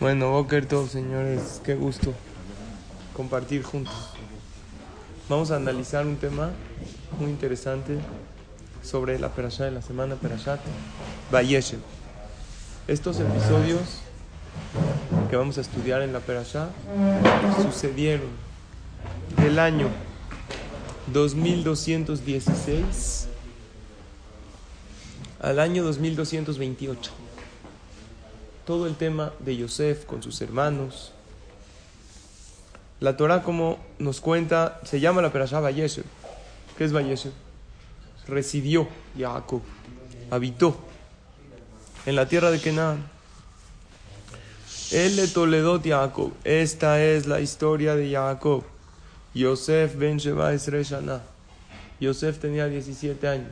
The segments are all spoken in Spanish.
Bueno, Boker todos señores, qué gusto compartir juntos. Vamos a analizar un tema muy interesante sobre la perashá de la semana, Perashat Vayeshev. Estos episodios que vamos a estudiar en la perashá sucedieron del año 2216 al año 2228 todo el tema de Yosef con sus hermanos. La Torah, como nos cuenta, se llama la Perashá Vayeshev. ¿Qué es Vayeshev? Residió Jacob, habitó en la tierra de Canaán. Él le toledó Jacob. Esta es la historia de Jacob. Yosef ben Sheba Shana. Yosef tenía 17 años.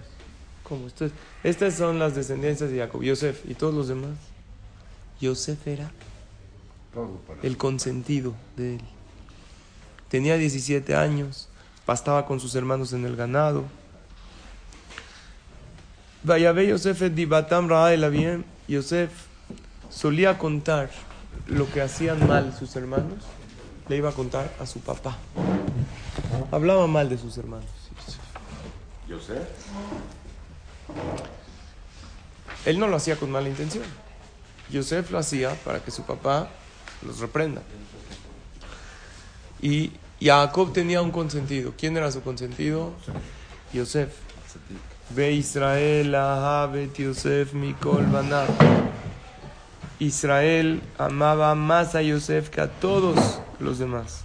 ¿Cómo? Estas son las descendencias de Jacob. Yosef y todos los demás. Yosef era el consentido de él. Tenía 17 años, pastaba con sus hermanos en el ganado. Vayabe Yosef dibatam bien. Yosef solía contar lo que hacían mal sus hermanos, le iba a contar a su papá. Hablaba mal de sus hermanos. ¿Yosef? Él no lo hacía con mala intención. Yosef lo hacía para que su papá los reprenda. Y Jacob tenía un consentido. ¿Quién era su consentido? Yosef. Ve Israel, Ahabet Yosef, Mikol, Banab. Israel amaba más a Yosef que a todos los demás.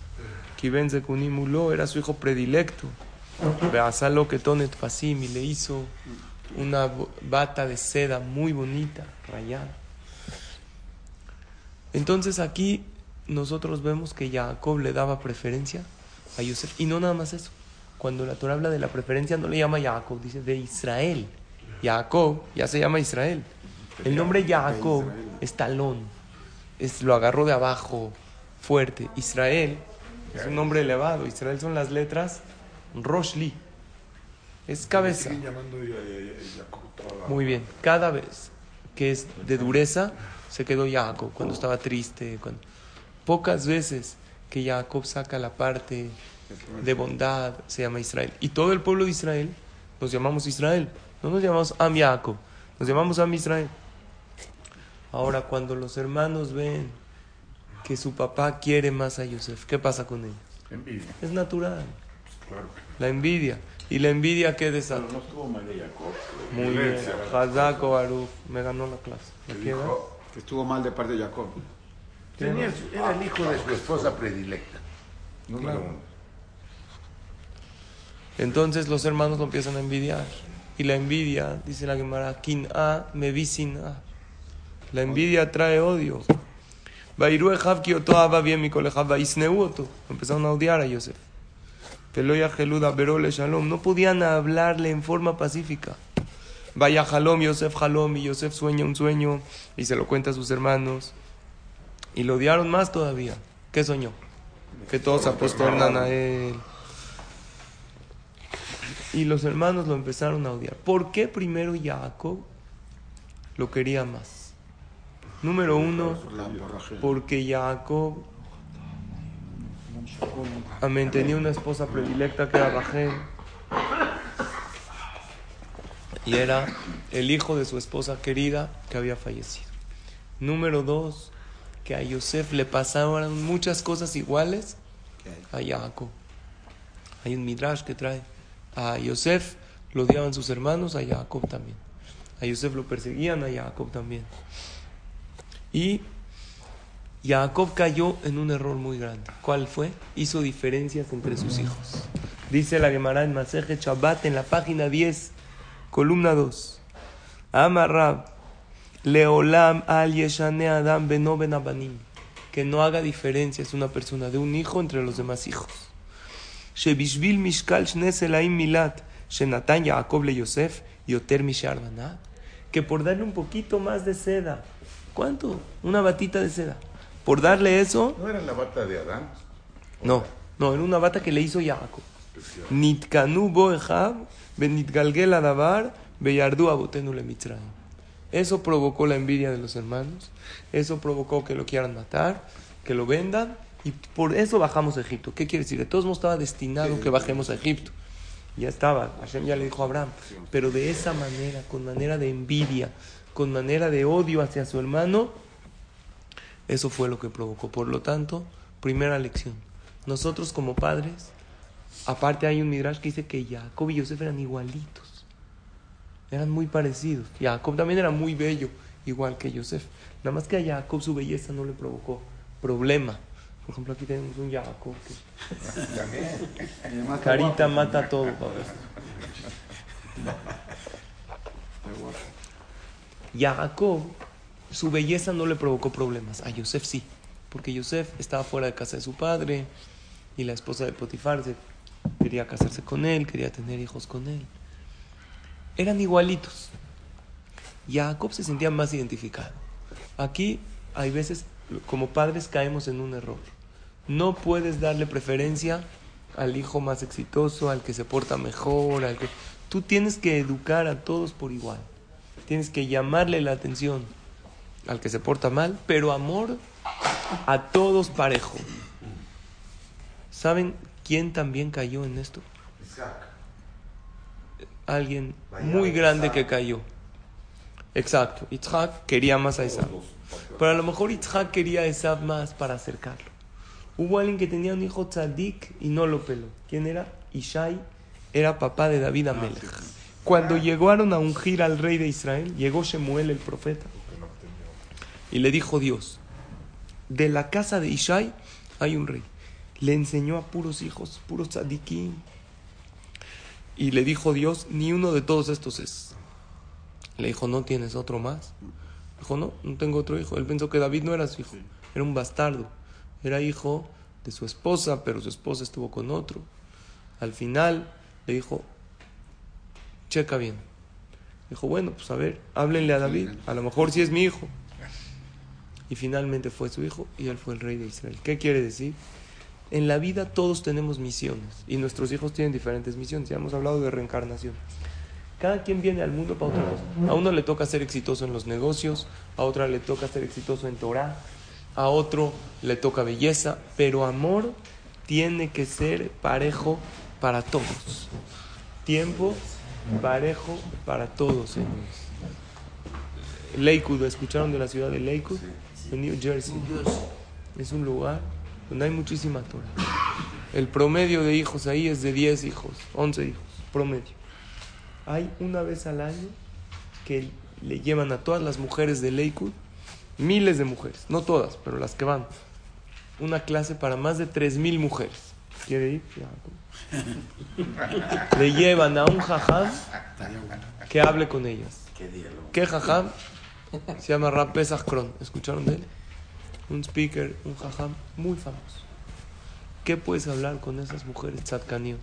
Kiben Zekunimulo era su hijo predilecto. Beazalo que Tonet Fasim y le hizo una bata de seda muy bonita, rayada. Entonces aquí nosotros vemos que Jacob le daba preferencia a Yosef. Y no nada más eso. Cuando la Torah habla de la preferencia no le llama Jacob, dice de Israel. Jacob ya se llama Israel. El nombre Jacob es talón. Es, lo agarró de abajo, fuerte. Israel es un nombre elevado. Israel son las letras Roshli. Es cabeza. Muy bien. Cada vez que es de dureza, se quedó Jacob cuando estaba triste. Cuando... Pocas veces que Jacob saca la parte de bondad se llama Israel. Y todo el pueblo de Israel nos llamamos Israel. No nos llamamos Am Jacob, nos llamamos Am Israel. Ahora, cuando los hermanos ven que su papá quiere más a Yosef, ¿qué pasa con ellos? Envidia. Es natural. La envidia. ¿Y la envidia qué desata? no estuvo mal de Jacob. Muy bien. Hazako Baruch me ganó la clase. ¿Me queda? que estuvo mal de parte de Jacob. Tenía, era el hijo de su esposa predilecta. Número uno. Entonces los hermanos lo empiezan a envidiar. Y la envidia, dice la Gemara, kin a me a. La envidia trae odio. bien mi Empezaron a odiar a Yosef. Peloya geluda berole shalom. No podían hablarle en forma pacífica. Vaya Jalom, Yosef Jalom, y Yosef sueña un sueño y se lo cuenta a sus hermanos. Y lo odiaron más todavía. ¿Qué soñó? Que todos apostolan a él. Y los hermanos lo empezaron a odiar. ¿Por qué primero Jacob lo quería más? Número uno, porque Jacob amén, tenía una esposa predilecta que era Rachel y era el hijo de su esposa querida que había fallecido. Número dos, que a Yosef le pasaban muchas cosas iguales a Jacob. Hay un midrash que trae a Yosef lo odiaban sus hermanos, a Jacob también. A Yosef lo perseguían, a Jacob también. Y Jacob cayó en un error muy grande. ¿Cuál fue? Hizo diferencias entre sus hijos. Dice la Gemara en Maseje Chabat en la página 10 Columna 2. Amarrab. Leolam al yeshane adam beno ben Que no haga diferencias una persona de un hijo entre los demás hijos. Shebishvil mishkal shneselaim milat. Shenatan Yaakov le Yosef. Yoter. Que por darle un poquito más de seda. ¿Cuánto? Una batita de seda. Por darle eso. ¿No era la bata de Adán? No, no, era una bata que le hizo Jacob. Nitkanu boehab Benitgalgel Adabar, Beyardu Abotenu le Eso provocó la envidia de los hermanos, eso provocó que lo quieran matar, que lo vendan, y por eso bajamos a Egipto. ¿Qué quiere decir? De todos modos estaba destinado que bajemos a Egipto. Ya estaba, Hashem ya le dijo a Abraham, pero de esa manera, con manera de envidia, con manera de odio hacia su hermano, eso fue lo que provocó. Por lo tanto, primera lección, nosotros como padres, aparte hay un midrash que dice que Jacob y Yosef eran igualitos, eran muy parecidos. Jacob también era muy bello, igual que Yosef. Nada más que a Jacob su belleza no le provocó problema. Por ejemplo, aquí tenemos un Jacob que carita mata todo. Jacob, su belleza no le provocó problemas. A Yosef sí, porque Yosef estaba fuera de casa de su padre y la esposa de Potifar quería casarse con él, quería tener hijos con él. Eran igualitos. Jacob se sentía más identificado. Aquí hay veces como padres caemos en un error. No puedes darle preferencia al hijo más exitoso, al que se porta mejor, al que tú tienes que educar a todos por igual. Tienes que llamarle la atención al que se porta mal, pero amor a todos parejo. ¿Saben quién también cayó en esto? Alguien muy grande que cayó. Exacto. Isaac quería más a Isaac. Pero a lo mejor Isaac quería a Isaac más para acercarlo. Hubo alguien que tenía un hijo tzadik y no lo peló. ¿Quién era? Ishai era papá de David Amelech. Cuando llegaron a ungir al rey de Israel, llegó Shemuel el profeta y le dijo Dios, de la casa de Ishai hay un rey. Le enseñó a puros hijos, puros tzadikim. Y le dijo Dios, ni uno de todos estos es. Le dijo, ¿no tienes otro más? Dijo, no, no tengo otro hijo. Él pensó que David no era su hijo, era un bastardo. Era hijo de su esposa, pero su esposa estuvo con otro. Al final le dijo, checa bien. Dijo, bueno, pues a ver, háblenle a David, a lo mejor sí es mi hijo. Y finalmente fue su hijo y él fue el rey de Israel. ¿Qué quiere decir? En la vida todos tenemos misiones y nuestros hijos tienen diferentes misiones. Ya hemos hablado de reencarnación. Cada quien viene al mundo para otra cosa. A uno le toca ser exitoso en los negocios, a otra le toca ser exitoso en Torah, a otro le toca belleza, pero amor tiene que ser parejo para todos. Tiempo parejo para todos, señores. Lakewood, ¿escucharon de la ciudad de Lakewood? En New Jersey. Es un lugar donde hay muchísima Torah. El promedio de hijos ahí es de 10 hijos, 11 hijos, promedio. Hay una vez al año que le llevan a todas las mujeres de Lakewood miles de mujeres, no todas, pero las que van. Una clase para más de 3.000 mujeres. ¿Quiere ir? Le llevan a un jajam que hable con ellas. ¿Qué jajam? Se llama Rab Pesach Kron. ¿Escucharon de él? Un speaker, un jajam muy famoso. ¿Qué puedes hablar con esas mujeres tzadkanío?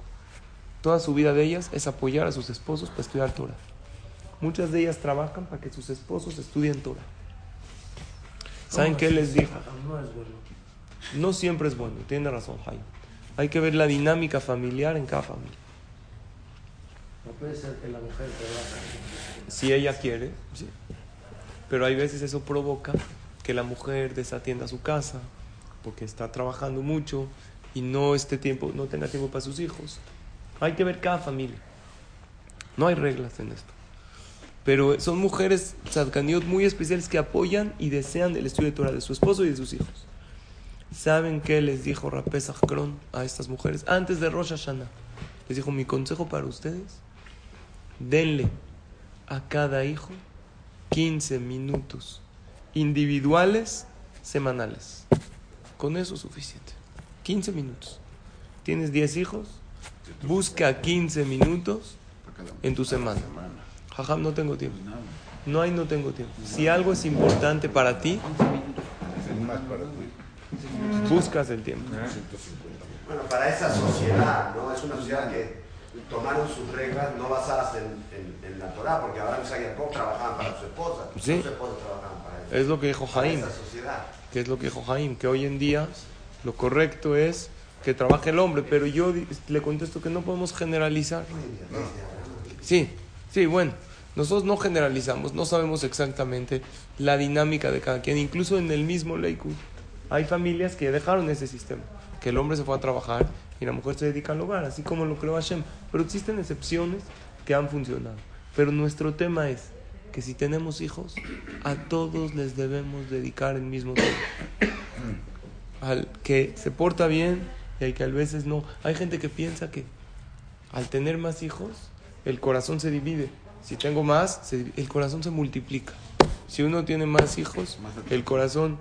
Toda su vida de ellas es apoyar a sus esposos para estudiar Torah. Muchas de ellas trabajan para que sus esposos estudien Torah. ¿Saben qué les dijo? No es bueno. No siempre es bueno, tiene razón Jaime. Hay que ver la dinámica familiar en cada familia. No puede ser que la mujer trabaje. Si ella quiere, sí. Pero hay veces eso provoca que la mujer desatienda su casa porque está trabajando mucho y no esté tiempo, no tenga tiempo para sus hijos. Hay que ver cada familia. No hay reglas en esto. Pero son mujeres tzadkaniot muy especiales que apoyan y desean el estudio de Torah de su esposo y de sus hijos. ¿Saben qué les dijo Rapesach Kron a estas mujeres? Antes de Rosh Hashanah. Les dijo, mi consejo para ustedes, denle a cada hijo 15 minutos individuales semanales. Con eso es suficiente. 15 minutos. ¿Tienes 10 hijos? Busca 15 minutos en tu semana. Jajam, no tengo tiempo. No hay, no tengo tiempo. Si algo es importante para ti, buscas el tiempo. Bueno, para esa sociedad, ¿no? Es una sociedad que tomaron sus reglas no basadas en, en, la Torah, porque Abraham y Jacob trabajaban para su esposa, sí. sus esposas trabajaban para. Es lo que dijo Jaim. Que es lo que dijo Jaim, que hoy en día lo correcto es que trabaje el hombre, pero yo le contesto que no podemos generalizar. Sí, Sí, bueno, Nosotros no generalizamos, no sabemos exactamente la dinámica de cada quien, incluso en el mismo Leikud. Hay familias que dejaron ese sistema, que el hombre se fue a trabajar y la mujer se dedica al hogar, así como lo creó Hashem. Pero existen excepciones que han funcionado. Pero nuestro tema es que si tenemos hijos, a todos les debemos dedicar el mismo tiempo. Al que se porta bien y al que a veces no. Hay gente que piensa que al tener más hijos, el corazón se divide. Si tengo más, se- el corazón se multiplica. Si uno tiene más hijos, el corazón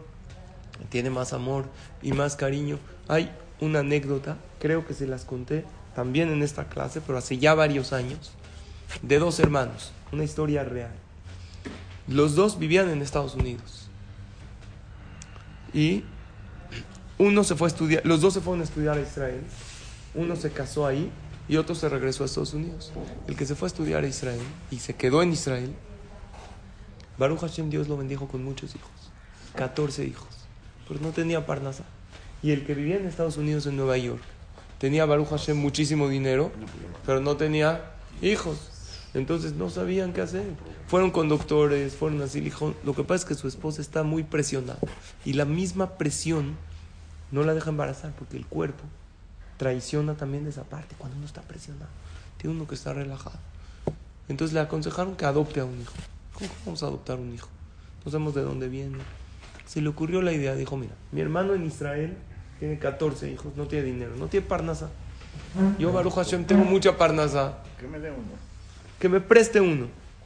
tiene más amor y más cariño. Hay una anécdota, creo que se las conté también en esta clase, pero hace ya varios años, de dos hermanos, una historia real. Los dos vivían en Estados Unidos. Y uno se fue a estudiar, los dos se fueron a estudiar a Israel. Uno se casó ahí y otro se regresó a Estados Unidos. El que se fue a estudiar a Israel y se quedó en Israel, Baruch Hashem Dios lo bendijo con muchos hijos, 14 hijos, pero no tenía Parnasa. Y el que vivía en Estados Unidos, en Nueva York, tenía Baruch Hashem muchísimo dinero, pero no tenía hijos. Entonces no sabían qué hacer. Fueron con doctores, fueron así. lo que pasa es que su esposa está muy presionada. Y la misma presión no la deja embarazar porque el cuerpo traiciona también de esa parte cuando uno está presionado. Tiene uno que está relajado. Entonces le aconsejaron que adopte a un hijo. ¿Cómo vamos a adoptar un hijo? No sabemos de dónde viene. Se le ocurrió la idea, dijo, mira, mi hermano en Israel tiene 14 hijos, no tiene dinero, no tiene parnasa. Yo, Baruch Hashem, tengo mucha parnasa. Que me dé uno. Que me preste uno.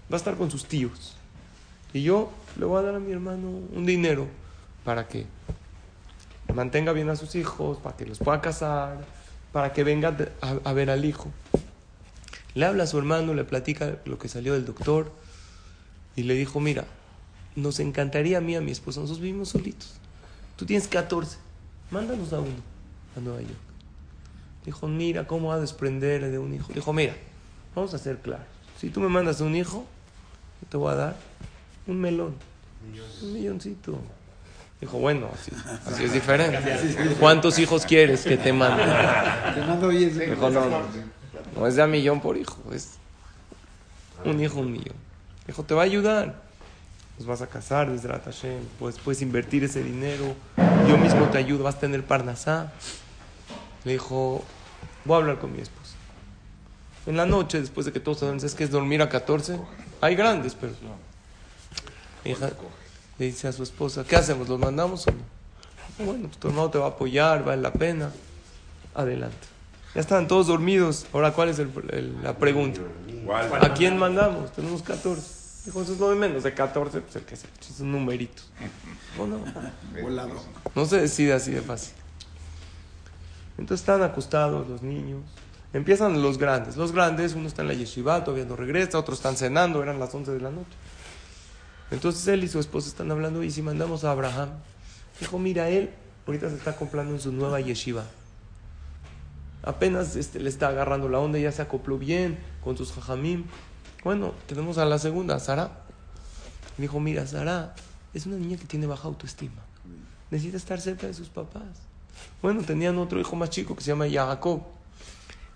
Va a estar con sus tíos. Y yo le voy a dar a mi hermano un dinero para que mantenga bien a sus hijos, para que los pueda casar, para que venga a, a ver al hijo. Le habla a su hermano, le platica lo que salió del doctor y le dijo, mira, nos encantaría a mí y a mi esposa, nosotros vivimos solitos. Tú tienes 14, mándanos a uno, a Nueva York. Dijo, mira, ¿cómo va a desprender de un hijo? Dijo, mira, vamos a ser claros. Si tú me mandas un hijo, yo te voy a dar un melón, un milloncito. Dijo, bueno, así, así es diferente. ¿Cuántos hijos quieres que te mande? Te mando bien. Dijo, no, no, no es de a millón por hijo, es un hijo, un millón. Dijo, te va a ayudar. Nos vas a casar, desde pues puedes invertir ese dinero, yo mismo te ayudo, vas a tener parnasá. Le dijo, voy a hablar con mi esposa. En la noche, después de que todos saben, es que es dormir a 14, hay grandes, pero... Hija le dice a su esposa, ¿qué hacemos? ¿Los mandamos o no? Bueno, pues tu hermano te va a apoyar, vale la pena. Adelante. Ya estaban todos dormidos. Ahora, ¿cuál es el- el- la pregunta? ¿A quién mandamos? Tenemos 14. Dijo, eso es lo de menos. De 14, pues el que se son numeritos. ¿O no? Volado. No se decide así de fácil. Entonces están acostados los niños. Empiezan los grandes. Los grandes, uno está en la yeshiva, todavía no regresa, otros están cenando, eran las 11 de la noche. Entonces él y su esposa están hablando y si mandamos a Abraham, dijo, mira, él ahorita se está acoplando en su nueva yeshiva. Apenas este, le está agarrando la onda, ya se acopló bien con sus jajamim. Bueno, tenemos a la segunda, Sara. Dijo, mira, Sara es una niña que tiene baja autoestima. Necesita estar cerca de sus papás. Bueno, tenían otro hijo más chico que se llama Jacob.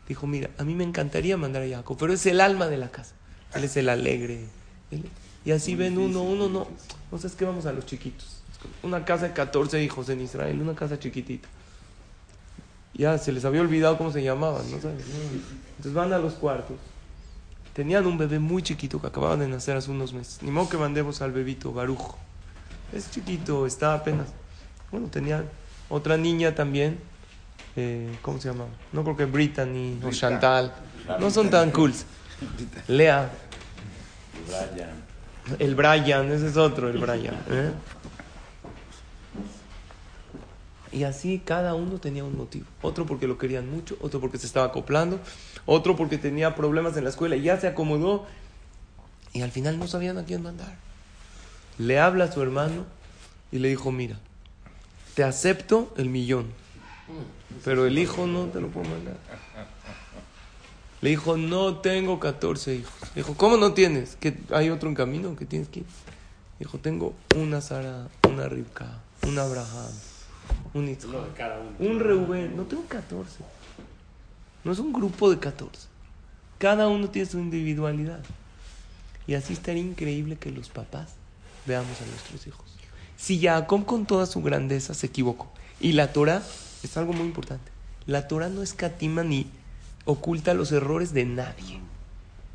Dijo, mira, a mí me encantaría mandar a Jacob, pero es el alma de la casa. Él es el alegre. Él- y así ven uno, uno no. No sé, es que vamos a los chiquitos. Una casa de 14 hijos en Israel, una casa chiquitita. Ya se les había olvidado cómo se llamaban, ¿no sabes? Entonces van a los cuartos. Tenían un bebé muy chiquito que acababan de nacer hace unos meses. Ni modo que mandemos al bebito, Barujo. Es chiquito, está apenas. Bueno, tenían otra niña también. eh, ¿Cómo se llama? No creo que Brittany o Chantal. No son tan cool. Lea. El Brian, ese es otro, el Brian. ¿eh? Y así cada uno tenía un motivo. Otro porque lo querían mucho, otro porque se estaba acoplando, otro porque tenía problemas en la escuela y ya se acomodó. Y al final no sabían a quién mandar. Le habla a su hermano y le dijo, mira, te acepto el millón, pero el hijo no te lo puedo mandar. Le dijo, no tengo 14 hijos. Le dijo, ¿cómo no tienes? ¿Que ¿Hay otro en camino que tienes que ir? Dijo, tengo una Sara, una Rivka, un Abraham, un Isaac, un Reuben. No tengo 14. No es un grupo de 14. Cada uno tiene su individualidad. Y así estaría increíble que los papás veamos a nuestros hijos. Si Jacob con toda su grandeza se equivocó, y la Torah es algo muy importante, la Torah no escatima ni oculta los errores de nadie.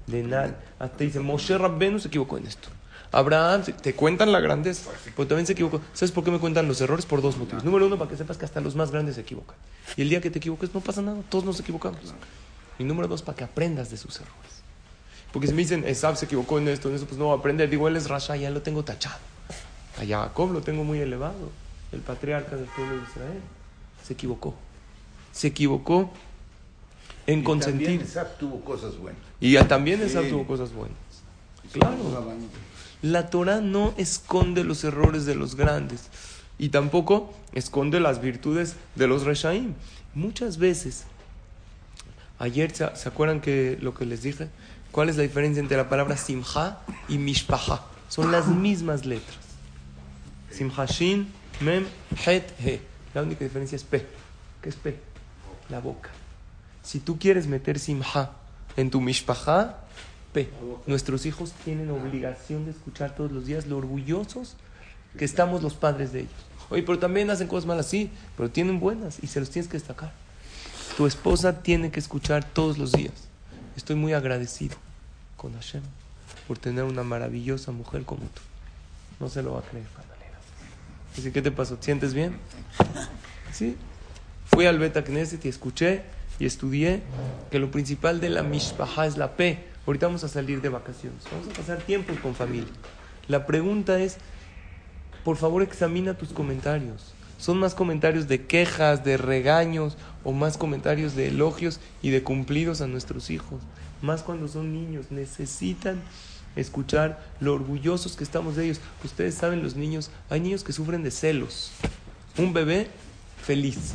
De nadie. Hasta dice, Moshe Rabbenu se equivocó en esto. Abraham, te cuentan la grandeza, pero también se equivocó. ¿Sabes por qué me cuentan los errores? Por dos motivos. Número uno, para que sepas que hasta los más grandes se equivocan. Y el día que te equivoques no pasa nada, todos nos equivocamos. Y número dos, para que aprendas de sus errores. Porque si me dicen, Esab se equivocó en esto, en eso, pues no voy a aprender. Digo, él es Rasha, ya lo tengo tachado. A Jacob lo tengo muy elevado, el patriarca del pueblo de Israel. Se equivocó. Se equivocó en Y consentir. También Isaac tuvo cosas buenas. Y ya también Esab Sí. tuvo cosas buenas. Claro. La Torah no esconde los errores de los grandes y tampoco esconde las virtudes de los Reshaim. Muchas veces, ayer se, ¿se acuerdan que lo que les dije? ¿Cuál es la diferencia entre la palabra Simha y Mishpaha? Son las mismas letras. Simha Shin, Mem, Het, He. La única diferencia es P. ¿Qué es P? La boca. Si tú quieres meter Simha en tu Mishpaha, P. Nuestros hijos tienen obligación de escuchar todos los días lo orgullosos que estamos los padres de ellos. Oye, pero también hacen cosas malas, sí, pero tienen buenas y se los tienes que destacar. Tu esposa tiene que escuchar todos los días. Estoy muy agradecido con Hashem por tener una maravillosa mujer como tú. No se lo va a creer. Así, ¿qué te pasó? ¿Te sientes bien? Sí. Fui al Beta Knesset y escuché y estudié que lo principal de la Mishpaha es la P. Ahorita vamos a salir de vacaciones. Vamos a pasar tiempo con familia. La pregunta es, por favor examina tus comentarios. ¿Son más comentarios de quejas, de regaños o más comentarios de elogios y de cumplidos a nuestros hijos? Más cuando son niños, necesitan escuchar lo orgullosos que estamos de ellos. Ustedes saben, los niños, hay niños que sufren de celos. Un bebé feliz.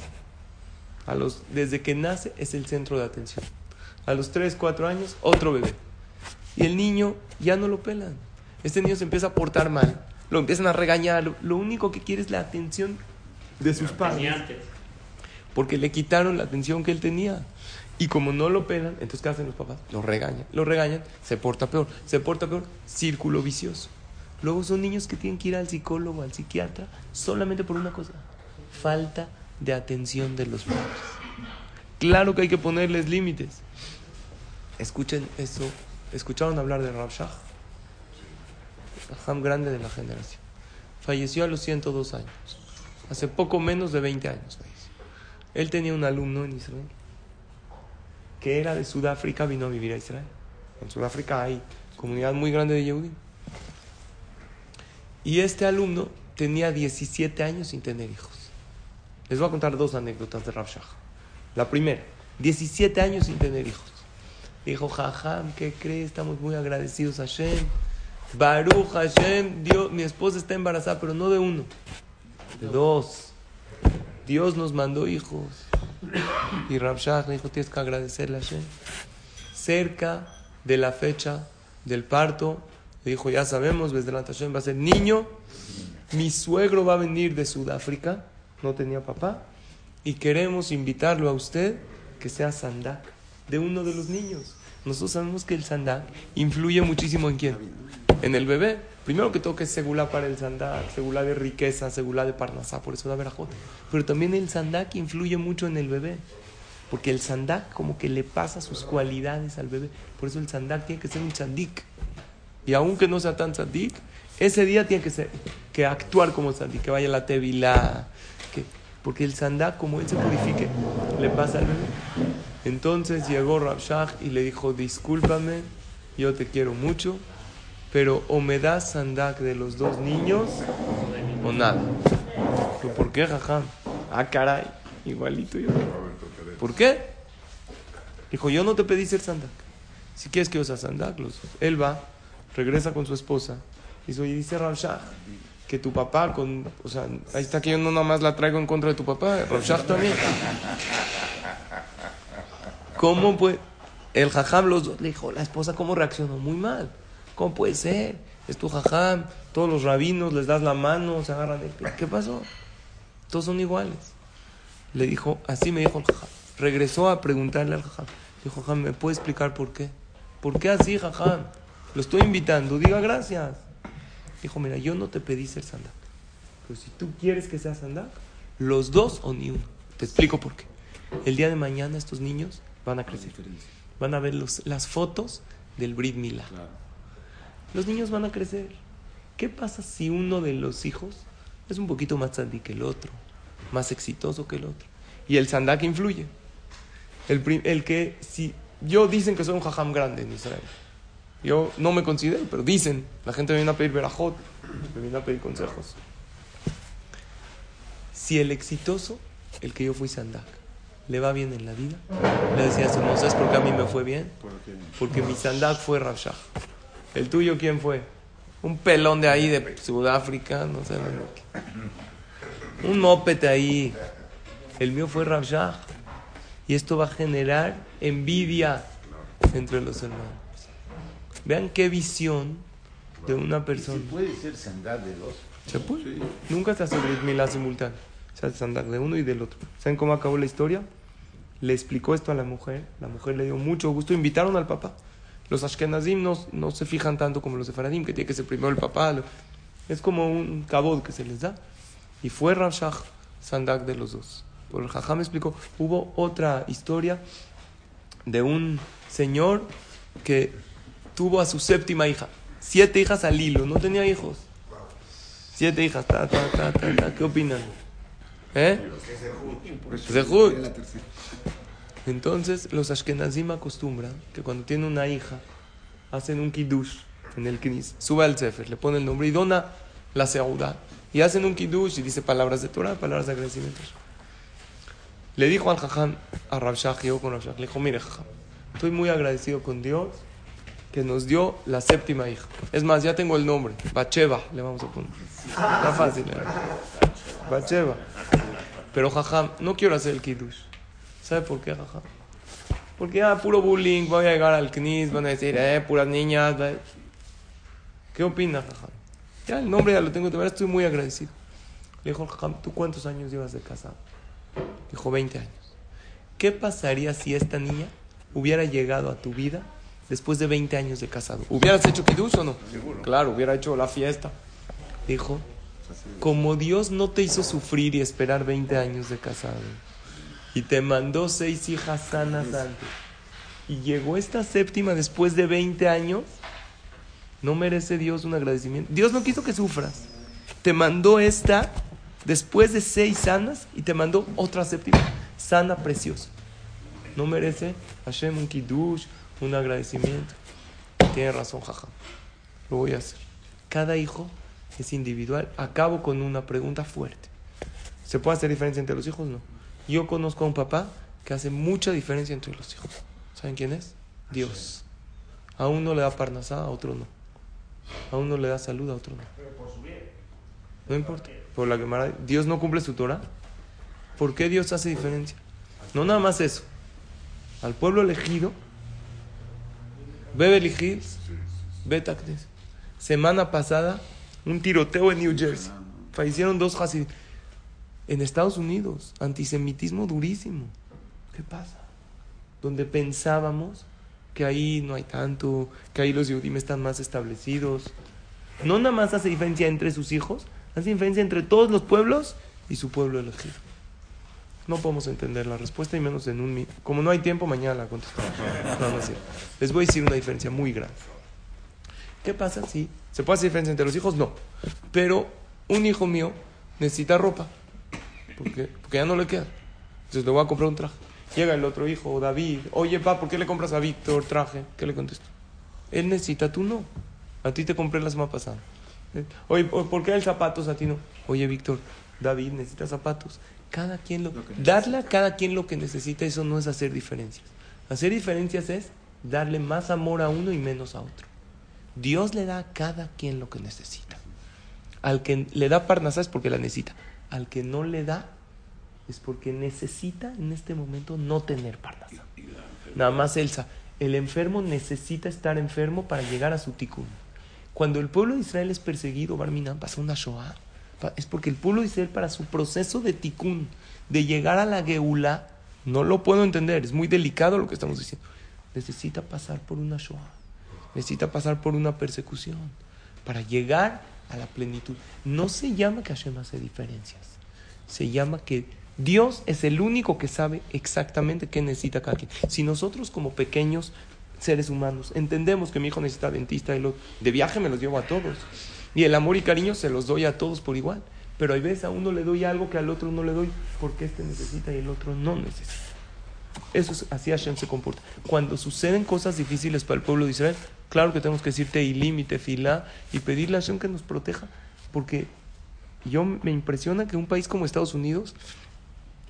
Desde que nace es el centro de atención. A los 3, 4 años, otro bebé. Y el niño ya no lo pelan. Este niño se empieza a portar mal. Lo empiezan a regañar. Lo, lo único que quiere es la atención de sus padres. Porque le quitaron la atención que él tenía. Y como no lo pelan, entonces ¿qué hacen los papás? Lo regañan. Lo regañan, se porta peor. Se porta peor, círculo vicioso. Luego son niños que tienen que ir al psicólogo, al psiquiatra, solamente por una cosa. Falta de atención de los padres. Claro que hay que ponerles límites. Escuchen eso. ¿Escucharon hablar de Rav Shach? Jajam grande de la generación. Falleció a los 102 años. Hace poco menos de 20 años. Él tenía un alumno en Israel que era de Sudáfrica, vino a vivir a Israel. En Sudáfrica hay comunidad muy grande de Yehudim. Y este alumno tenía 17 años sin tener hijos. Les voy a contar dos anécdotas de Rav Shach. La primera, 17 años sin tener hijos. Dijo, Jajam, ¿qué crees? Estamos muy agradecidos a Hashem. Baruch Hashem, Dios, mi esposa está embarazada, pero no de uno, de dos. Dios nos mandó hijos. Y me dijo, tienes que agradecerle a Hashem. Cerca de la fecha del parto, le dijo, ya sabemos, Besdelat Hashem va a ser niño. Mi suegro va a venir de Sudáfrica, no tenía papá, y queremos invitarlo a usted que sea sandak de uno de los niños. Nosotros sabemos que el sandak influye muchísimo en quién? En el bebé. Primero que todo que es segula para el sandak, segula de riqueza, segula de parnasá, por eso da verajot. Pero también el sandak influye mucho en el bebé. Porque el sandak como que le pasa sus cualidades al bebé. Por eso el sandak tiene que ser un sandik. Y aunque no sea tan sandik, ese día tiene que, actuar como sandik, que vaya a la tevilá. Que, porque el sandak, como él se purifique, le pasa al bebé. Entonces llegó Rav Shach y le dijo, discúlpame, yo te quiero mucho, pero o me das sandak de los dos niños o nada. ¿Pero por qué, jajam? Ah, caray, igualito yo. ¿Por qué? Dijo, yo no te pedí ser sandak. Si quieres que sea sandak, los, él va, regresa con su esposa, y dice, Shach, que tu papá con, o sea, ahí está que yo no nada más la traigo en contra de tu papá, Rav Shach también. ¿Cómo puede? El jajam los dos le dijo, la esposa cómo reaccionó, muy mal. ¿Cómo puede ser? Es tu jajam, todos los rabinos les das la mano, se agarran de pie. ¿Qué pasó? Todos son iguales. Le dijo, así me dijo el jajam. Regresó a preguntarle al jajam. Dijo, jajam, ¿me puede explicar por qué? ¿Por qué así, jajam? lo estoy invitando, diga gracias. Dijo, mira, yo no te pedí ser sandak. Pero si tú quieres que sea sandak, los dos o ni uno. Te explico por qué. El día de mañana estos niños van a crecer. Van a ver los- las fotos del Brit Milá. Los niños van a crecer. ¿Qué pasa si uno de los hijos es un poquito más sandik que el otro? Más exitoso que el otro. Y el sandak influye. El que, si yo dicen que soy un jajam grande en Israel. Yo no me considero, pero dicen. La gente me viene a pedir verajot, me viene a pedir consejos. Si el exitoso, el que yo fui sandak, le va bien en la vida, le decía a su ¿sabes por qué a mí me fue bien? Porque mi sandak fue Rashah. ¿El tuyo quién fue? Un pelón de ahí de Sudáfrica, no sé. Un mopete ahí. El mío fue Rashah. Y esto va a generar envidia entre los hermanos. Vean qué visión de una ¿Se persona. puede ser sandal de dos? ¿Se puede? Nunca se hace Brit Milá simultáneo. Se hace sandal de uno y del otro. ¿Saben cómo acabó la historia? Le explicó esto a la mujer. La mujer le dio mucho gusto. Invitaron al papá. Los Ashkenazim no, no se fijan tanto como los Sefaradim, que tiene que ser primero el papá. Es como un cabod que se les da. Y fue Rashach Sandak de los dos. Por el Jajam explicó. Hubo otra historia de un señor que tuvo a su séptima hija. Siete hijas al hilo, no tenía hijos. Siete hijas, ta, ta, ta, ta. ¿Qué opinan? ¿Eh? Entonces, los Ashkenazim acostumbran que cuando tiene una hija, hacen un kiddush en el knis, sube al sefer, le pone el nombre y dona la seudá. Y hacen un kiddush y dice palabras de Torah, palabras de agradecimiento. Le dijo al jajam, a Rabshah, llegó con Rabshah, le dijo, mire jajam, estoy muy agradecido con Dios que nos dio la séptima hija. Es más, ya tengo el nombre, Bacheva, le vamos a poner. Está fácil, ¿eh? Bacheva. Pero jajam, no quiero hacer el kiddush. ¿Sabe por qué, jajam? Porque ya puro bullying, voy a llegar al knis, van a decir, eh, puras niñas. ¿Qué opina, jajam? Ya el nombre ya lo tengo, de verdad estoy muy agradecido. Le dijo, jajam, ¿tú cuántos años llevas de casado? Dijo, 20 años. ¿Qué pasaría si esta niña hubiera llegado a tu vida después de 20 años de casado? ¿Hubieras hecho kiddush o no? Claro, hubiera hecho la fiesta. Dijo, como Dios no te hizo sufrir y esperar 20 años de casado, y te mandó seis hijas sanas antes, y llegó esta séptima después de 20 años, ¿no merece Dios un agradecimiento? Dios no quiso que sufras. Te mandó esta después de seis sanas y te mandó otra séptima, sana, preciosa. ¿No merece Hashem un kiddush, un agradecimiento? Tiene razón, jaja. Lo voy a hacer. Cada hijo es individual. Acabo con una pregunta fuerte. ¿Se puede hacer diferencia entre los hijos? No. Yo conozco a un papá que hace mucha diferencia entre los hijos. ¿Saben quién es? Dios. A uno le da parnasá, a otro no. A uno le da salud, a otro no. No importa. Por la que Dios no cumple su Torah. ¿Por qué Dios hace diferencia? No nada más eso. Al pueblo elegido, Beverly Hills, Betacnes. Semana pasada, un tiroteo en New Jersey. Fallecieron dos Hasid. En Estados Unidos, antisemitismo durísimo. ¿Qué pasa? Donde pensábamos que ahí no hay tanto, que ahí los Yehudim están más establecidos. No nada más hace diferencia entre sus hijos, hace diferencia entre todos los pueblos y su pueblo elegido. No podemos entender la respuesta y menos en un. Como no hay tiempo, mañana la contestamos. No. Les voy a decir una diferencia muy grande. ¿Qué pasa si se puede hacer diferencia entre los hijos? No. Pero un hijo mío necesita ropa. Porque, porque ya no le queda. Entonces le voy a comprar un traje. Llega el otro hijo, David. Oye, pa, ¿por qué le compras a Víctor traje? ¿Qué le contesto? Él necesita, tú no. A ti te compré la semana pasada. Oye, ¿por qué el zapatos a ti no? Oye, Víctor, David necesita zapatos. Cada quien lo, darle a cada quien lo que necesita, eso no es hacer diferencias. Hacer diferencias es darle más amor a uno y menos a otro. Dios le da a cada quien lo que necesita. Al que le da parnasá es porque la necesita. Al que no le da es porque necesita en este momento no tener parnasá. Nada más Elsa. El enfermo necesita estar enfermo para llegar a su tikkun. Cuando el pueblo de Israel es perseguido, Barminan, pasa una Shoah es porque el pueblo de Israel para su proceso de tikkun, de llegar a la geula, no lo puedo entender, es muy delicado lo que estamos diciendo. Necesita pasar por una Shoah. Necesita pasar por una persecución para llegar a la plenitud. No se llama que Hashem hace diferencias. Se llama que Dios es el único que sabe exactamente qué necesita cada quien. Si nosotros como pequeños seres humanos entendemos que mi hijo necesita dentista y lo, de viaje me los llevo a todos. Y el amor y cariño se los doy a todos por igual. Pero hay veces a uno le doy algo que al otro no le doy porque este necesita y el otro no necesita. Eso es así Hashem se comporta. Cuando suceden cosas difíciles para el pueblo de Israel, claro que tenemos que decirte y límite, fila y pedirle a Hashem que nos proteja. Porque yo me impresiona que un país como Estados Unidos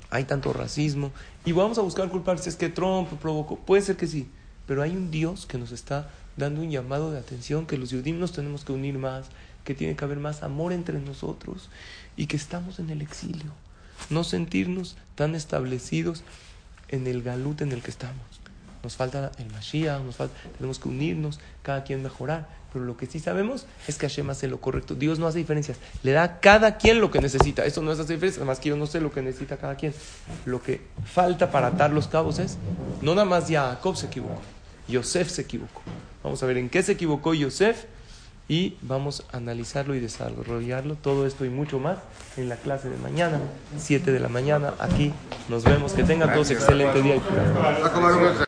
hay tanto racismo y vamos a buscar culparse. Es que Trump provocó. Puede ser que sí, pero hay un Dios que nos está dando un llamado de atención, que los judíos nos tenemos que unir más, que tiene que haber más amor entre nosotros y que estamos en el exilio. No sentirnos tan establecidos en el galut en el que estamos. Nos falta el Mashiach, nos falta, tenemos que unirnos, cada quien mejorar. Pero lo que sí sabemos es que Hashem hace lo correcto. Dios no hace diferencias. Le da a cada quien lo que necesita. Eso no es hacer diferencias, además que yo no sé lo que necesita cada quien. Lo que falta para atar los cabos es, no nada más Jacob se equivocó, Yosef se equivocó. Vamos a ver en qué se equivocó Yosef y vamos a analizarlo y desarrollarlo, todo esto y mucho más en la clase de mañana, 7 de la mañana. Aquí nos vemos. Que tengan todos excelente día